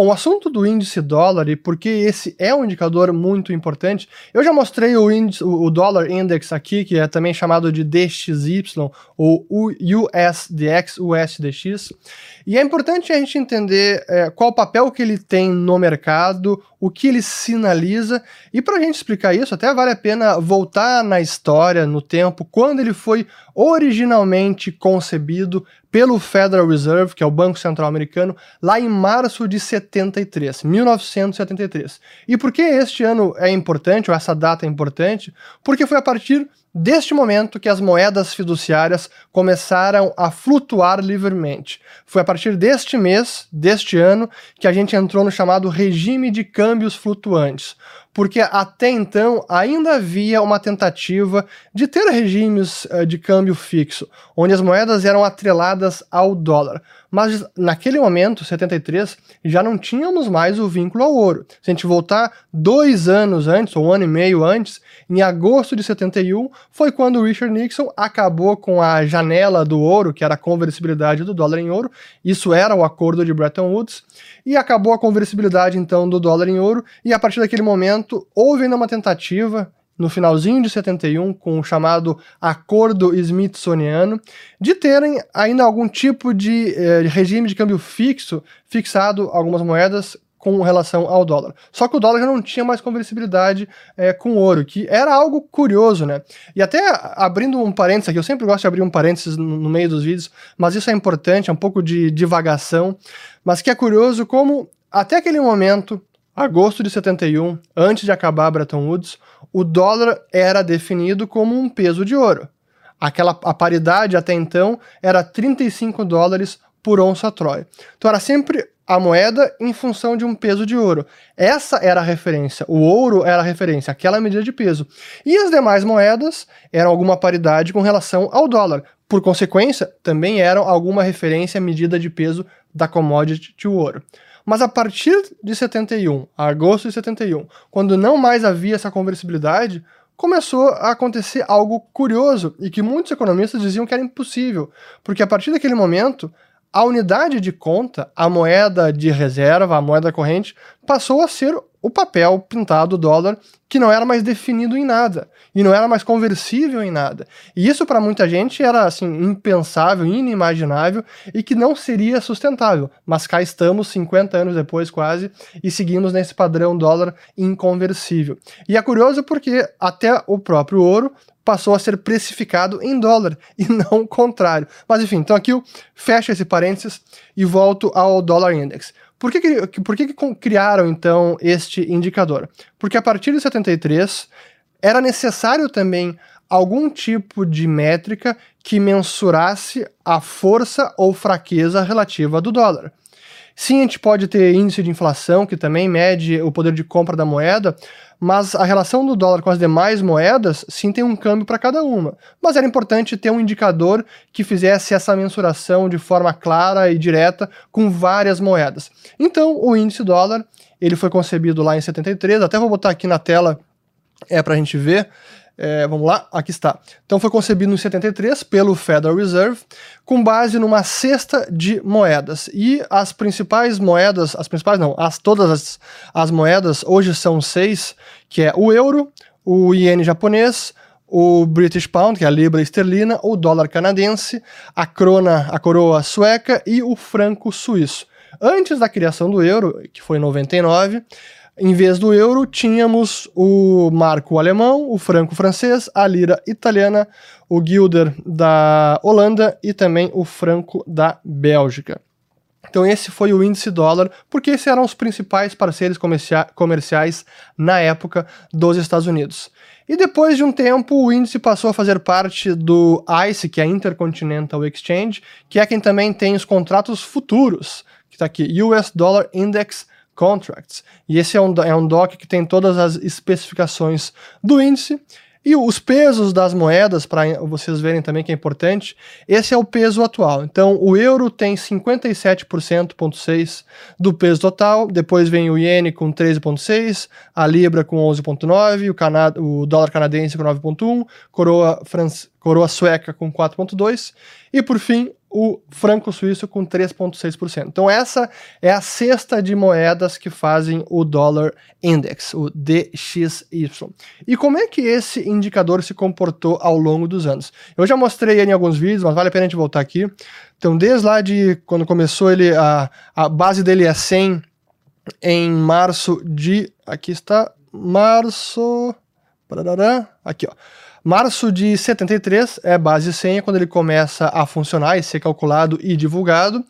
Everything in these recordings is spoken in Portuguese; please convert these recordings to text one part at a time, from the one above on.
Bom, o assunto do índice dólar e por que esse é um indicador muito importante, eu já mostrei o, índice, o dólar index aqui, que é também chamado de DXY ou USDX, USDX, e é importante a gente entender é, qual o papel que ele tem no mercado, o que ele sinaliza, e para a gente explicar isso, até vale a pena voltar na história, no tempo, quando ele foi originalmente concebido pelo Federal Reserve, que é o Banco Central Americano, lá em março de 73, 1973. E por que este ano é importante, ou essa data é importante? Porque foi a partir deste momento que as moedas fiduciárias começaram a flutuar livremente. Foi a partir deste mês, deste ano, que a gente entrou no chamado regime de câmbios flutuantes porque até então ainda havia uma tentativa de ter regimes uh, de câmbio fixo, onde as moedas eram atreladas ao dólar. Mas naquele momento, 73, já não tínhamos mais o vínculo ao ouro. Se a gente voltar dois anos antes, ou um ano e meio antes, em agosto de 71, foi quando Richard Nixon acabou com a janela do ouro, que era a conversibilidade do dólar em ouro. Isso era o acordo de Bretton Woods. E acabou a conversibilidade, então, do dólar em ouro. E a partir daquele momento, houve ainda uma tentativa no finalzinho de 71, com o chamado Acordo Smithsoniano, de terem ainda algum tipo de eh, regime de câmbio fixo, fixado algumas moedas com relação ao dólar. Só que o dólar já não tinha mais conversibilidade é, com ouro, que era algo curioso, né? E até abrindo um parênteses aqui, eu sempre gosto de abrir um parênteses no, no meio dos vídeos, mas isso é importante, é um pouco de divagação, mas que é curioso como até aquele momento, agosto de 71, antes de acabar Bretton Woods, o dólar era definido como um peso de ouro. Aquela a paridade até então era 35 dólares por onça Troy. Então era sempre a moeda em função de um peso de ouro. Essa era a referência. O ouro era a referência, aquela medida de peso. E as demais moedas eram alguma paridade com relação ao dólar. Por consequência, também eram alguma referência medida de peso da commodity de ouro. Mas a partir de 71, agosto de 71, quando não mais havia essa conversibilidade, começou a acontecer algo curioso e que muitos economistas diziam que era impossível, porque a partir daquele momento a unidade de conta, a moeda de reserva, a moeda corrente, passou a ser o papel pintado dólar que não era mais definido em nada e não era mais conversível em nada. E isso para muita gente era assim impensável, inimaginável e que não seria sustentável. Mas cá estamos 50 anos depois quase e seguimos nesse padrão dólar inconversível. E é curioso porque até o próprio ouro passou a ser precificado em dólar e não o contrário. Mas enfim, então aqui eu fecho esse parênteses e volto ao dólar index. Por que, que, por que, que criaram, então, este indicador? Porque a partir de 73 era necessário também algum tipo de métrica que mensurasse a força ou fraqueza relativa do dólar. Sim, a gente pode ter índice de inflação, que também mede o poder de compra da moeda, mas a relação do dólar com as demais moedas, sim, tem um câmbio para cada uma. Mas era importante ter um indicador que fizesse essa mensuração de forma clara e direta com várias moedas. Então, o índice dólar, ele foi concebido lá em 73, até vou botar aqui na tela é para a gente ver. É, vamos lá, aqui está. Então foi concebido em 73 pelo Federal Reserve, com base numa cesta de moedas. E as principais moedas, as principais não, as, todas as, as moedas hoje são seis, que é o euro, o iene japonês, o British Pound, que é a libra esterlina, o dólar canadense, a crona, a coroa sueca e o franco suíço. Antes da criação do euro, que foi em 99, em vez do euro, tínhamos o marco alemão, o franco francês, a lira italiana, o guilder da Holanda e também o franco da Bélgica. Então esse foi o índice dólar, porque esses eram os principais parceiros comerciais na época dos Estados Unidos. E depois de um tempo, o índice passou a fazer parte do ICE, que é a Intercontinental Exchange, que é quem também tem os contratos futuros, que está aqui, US Dollar Index Contracts. E esse é um, é um doc que tem todas as especificações do índice. E os pesos das moedas, para vocês verem também que é importante, esse é o peso atual. Então, o euro tem 57,6% do peso total, depois vem o iene com 13,6%, a libra com 11,9%, o, Cana o dólar canadense com 9,1%, coroa, coroa sueca com 4,2%, e por fim, o franco suíço com 3,6%. Então, essa é a cesta de moedas que fazem o dólar index, o DXY. E como é que esse indicador se comportou ao longo dos anos? Eu já mostrei ele em alguns vídeos, mas vale a pena a gente voltar aqui. Então, desde lá de quando começou ele, a, a base dele é 100 em março de. Aqui está, março. Aqui, ó. Março de 73 é base senha, quando ele começa a funcionar e ser calculado e divulgado.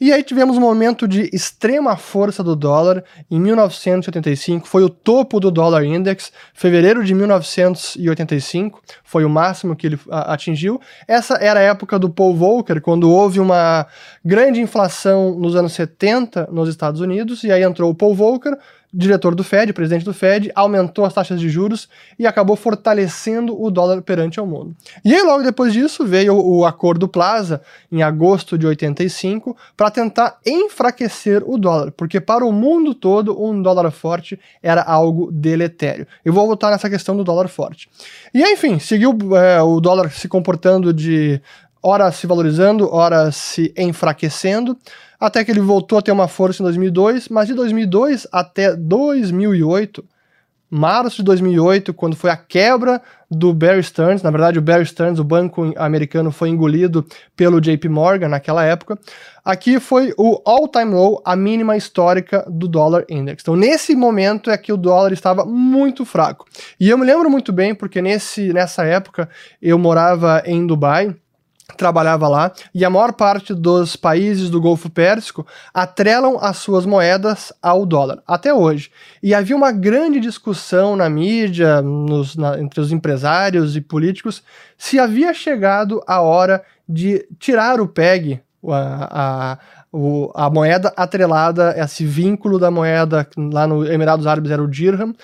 E aí tivemos um momento de extrema força do dólar em 1985, foi o topo do dólar index, fevereiro de 1985 foi o máximo que ele atingiu. Essa era a época do Paul Volcker, quando houve uma grande inflação nos anos 70 nos Estados Unidos, e aí entrou o Paul Volcker, diretor do Fed, presidente do Fed, aumentou as taxas de juros e acabou fortalecendo o dólar perante ao mundo. E aí, logo depois disso, veio o Acordo Plaza, em agosto de 85, para tentar enfraquecer o dólar, porque para o mundo todo, um dólar forte era algo deletério. Eu vou voltar nessa questão do dólar forte. E enfim, seguiu é, o dólar se comportando de ora se valorizando, ora se enfraquecendo até que ele voltou a ter uma força em 2002, mas de 2002 até 2008, março de 2008, quando foi a quebra do Bear Stearns, na verdade o Bear Stearns, o banco americano, foi engolido pelo JP Morgan naquela época, aqui foi o all-time low, a mínima histórica do dólar index. Então nesse momento é que o dólar estava muito fraco. E eu me lembro muito bem porque nesse, nessa época eu morava em Dubai, trabalhava lá, e a maior parte dos países do Golfo Pérsico atrelam as suas moedas ao dólar, até hoje. E havia uma grande discussão na mídia, nos, na, entre os empresários e políticos, se havia chegado a hora de tirar o PEG, a, a, a moeda atrelada, esse vínculo da moeda lá no Emirados Árabes era o dirham,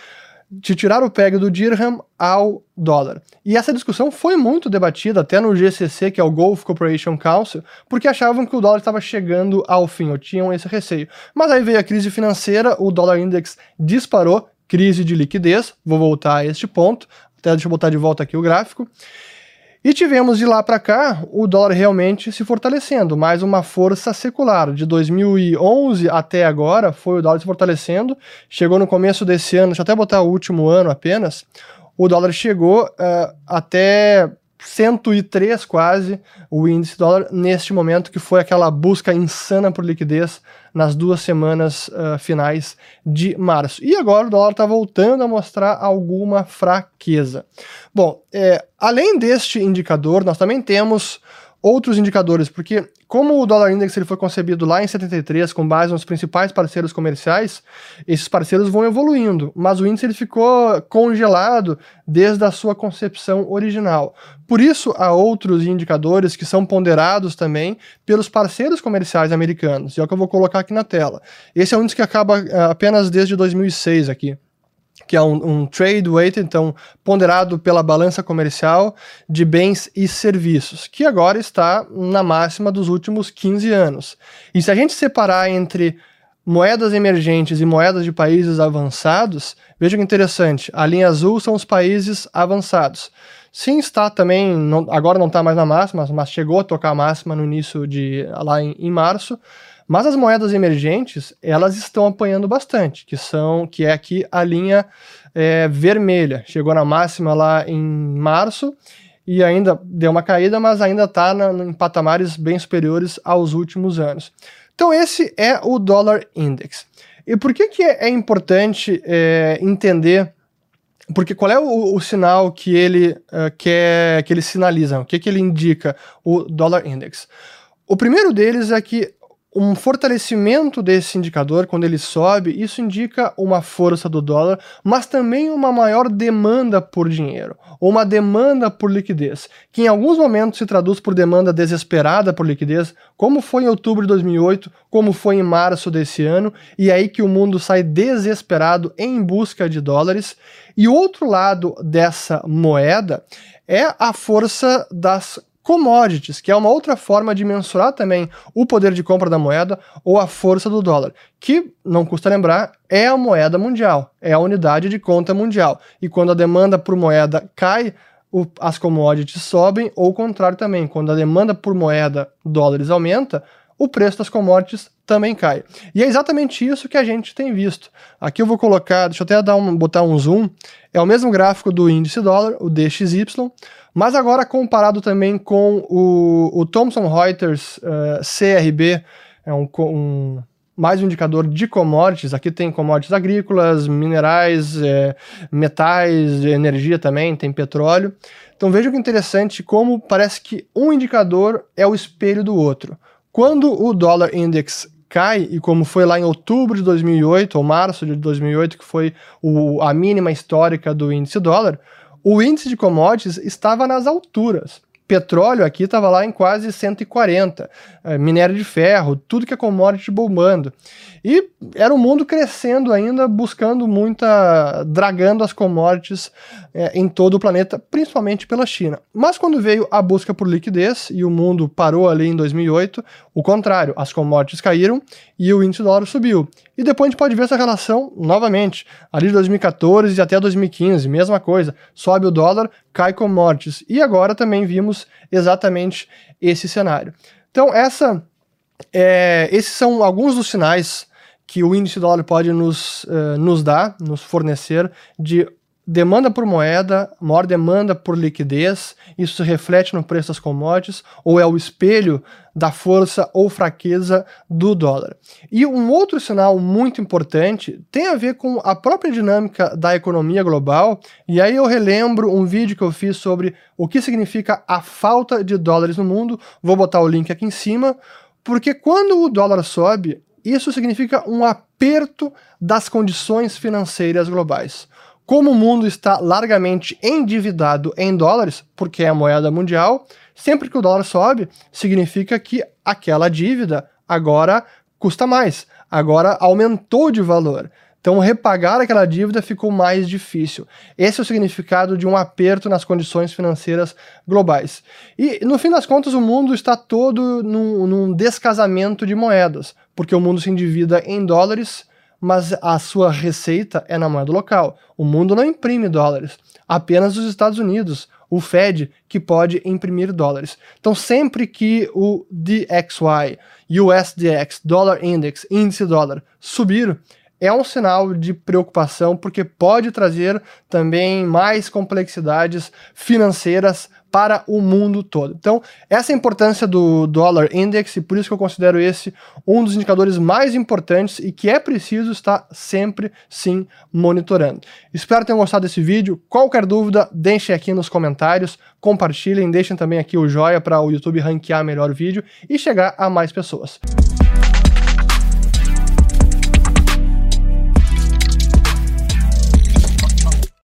de tirar o PEG do dirham ao dólar. E essa discussão foi muito debatida até no GCC, que é o Gulf Cooperation Council, porque achavam que o dólar estava chegando ao fim, ou tinham esse receio. Mas aí veio a crise financeira, o dólar index disparou, crise de liquidez, vou voltar a este ponto, até deixa eu botar de volta aqui o gráfico. E tivemos de lá para cá o dólar realmente se fortalecendo, mais uma força secular. De 2011 até agora foi o dólar se fortalecendo. Chegou no começo desse ano, deixa eu até botar o último ano apenas. O dólar chegou uh, até 103 quase o índice dólar neste momento, que foi aquela busca insana por liquidez nas duas semanas uh, finais de março. E agora o dólar está voltando a mostrar alguma fraqueza. Bom, é, além deste indicador, nós também temos outros indicadores, porque como o dólar index ele foi concebido lá em 73 com base nos principais parceiros comerciais, esses parceiros vão evoluindo, mas o índice ele ficou congelado desde a sua concepção original. Por isso há outros indicadores que são ponderados também pelos parceiros comerciais americanos, e é o que eu vou colocar aqui na tela. Esse é um índice que acaba eh, apenas desde 2006 aqui que é um, um, trade weight, então ponderado pela balança comercial de bens e serviços, que agora está na máxima dos últimos 15 anos. E se a gente separar entre moedas emergentes e moedas de países avançados, veja que interessante, a linha azul são os países avançados. Sim, está também, não, agora não está mais na máxima, mas chegou a tocar a máxima no início de lá em, em março. Mas as moedas emergentes, elas estão apanhando bastante, que são, que é aqui a linha é, vermelha. Chegou na máxima lá em março e ainda deu uma caída, mas ainda está em patamares bem superiores aos últimos anos. Então esse é o dólar index. E por que, que é importante é, entender porque qual é o, o sinal que ele uh, quer que ele sinaliza? O que, que ele indica o dólar index? O primeiro deles é que um fortalecimento desse indicador, quando ele sobe, isso indica uma força do dólar, mas também uma maior demanda por dinheiro, ou uma demanda por liquidez, que em alguns momentos se traduz por demanda desesperada por liquidez, como foi em outubro de 2008, como foi em março desse ano, e é aí que o mundo sai desesperado em busca de dólares. E outro lado dessa moeda é a força das commodities, que é uma outra forma de mensurar também o poder de compra da moeda ou a força do dólar, que, não custa lembrar, é a moeda mundial, é a unidade de conta mundial. E quando a demanda por moeda cai, o, as commodities sobem, ou o contrário também, quando a demanda por moeda dólares aumenta, o preço das commodities também cai. E é exatamente isso que a gente tem visto. Aqui eu vou colocar, deixa eu até dar um, botar um zoom, é o mesmo gráfico do índice dólar, o DXY, mas agora comparado também com o, o Thomson Reuters uh, CRB, é um, um, mais um indicador de commodities. Aqui tem commodities agrícolas, minerais, é, metais, energia também, tem petróleo. Então veja que interessante como parece que um indicador é o espelho do outro. Quando o dólar index cai, e como foi lá em outubro de 2008, ou março de 2008, que foi o, a mínima histórica do índice dólar, o índice de commodities estava nas alturas. Petróleo aqui estava lá em quase 140, é, minério de ferro, tudo que é commodity bombando. E era o mundo crescendo ainda, buscando muita, dragando as commodities é, em todo o planeta, principalmente pela China. Mas quando veio a busca por liquidez e o mundo parou ali em 2008, o contrário, as commodities caíram e o índice do dólar subiu. E depois a gente pode ver essa relação novamente, ali de 2014 até 2015, mesma coisa, sobe o dólar, cai commodities. E agora também vimos exatamente esse cenário. Então, essa, é, esses são alguns dos sinais que o índice dólar pode nos, uh, nos dar, nos fornecer de demanda por moeda, maior demanda por liquidez, isso se reflete no preço das commodities, ou é o espelho da força ou fraqueza do dólar. E um outro sinal muito importante tem a ver com a própria dinâmica da economia global, e aí eu relembro um vídeo que eu fiz sobre o que significa a falta de dólares no mundo, vou botar o link aqui em cima, porque quando o dólar sobe, isso significa um aperto das condições financeiras globais. Como o mundo está largamente endividado em dólares, porque é a moeda mundial, sempre que o dólar sobe, significa que aquela dívida agora custa mais, agora aumentou de valor. Então, repagar aquela dívida ficou mais difícil. Esse é o significado de um aperto nas condições financeiras globais. E, no fim das contas, o mundo está todo num, num descasamento de moedas, porque o mundo se endivida em dólares mas a sua receita é na moeda local. O mundo não imprime dólares, apenas os Estados Unidos, o Fed, que pode imprimir dólares. Então, sempre que o DXY, USDX, Dollar Index, índice dólar, subir, é um sinal de preocupação, porque pode trazer também mais complexidades financeiras para o mundo todo. Então, essa é a importância do Dollar Index e por isso que eu considero esse um dos indicadores mais importantes e que é preciso estar sempre sim monitorando. Espero que tenham gostado desse vídeo. Qualquer dúvida, deixem aqui nos comentários, compartilhem, deixem também aqui o joia para o YouTube ranquear melhor o vídeo e chegar a mais pessoas.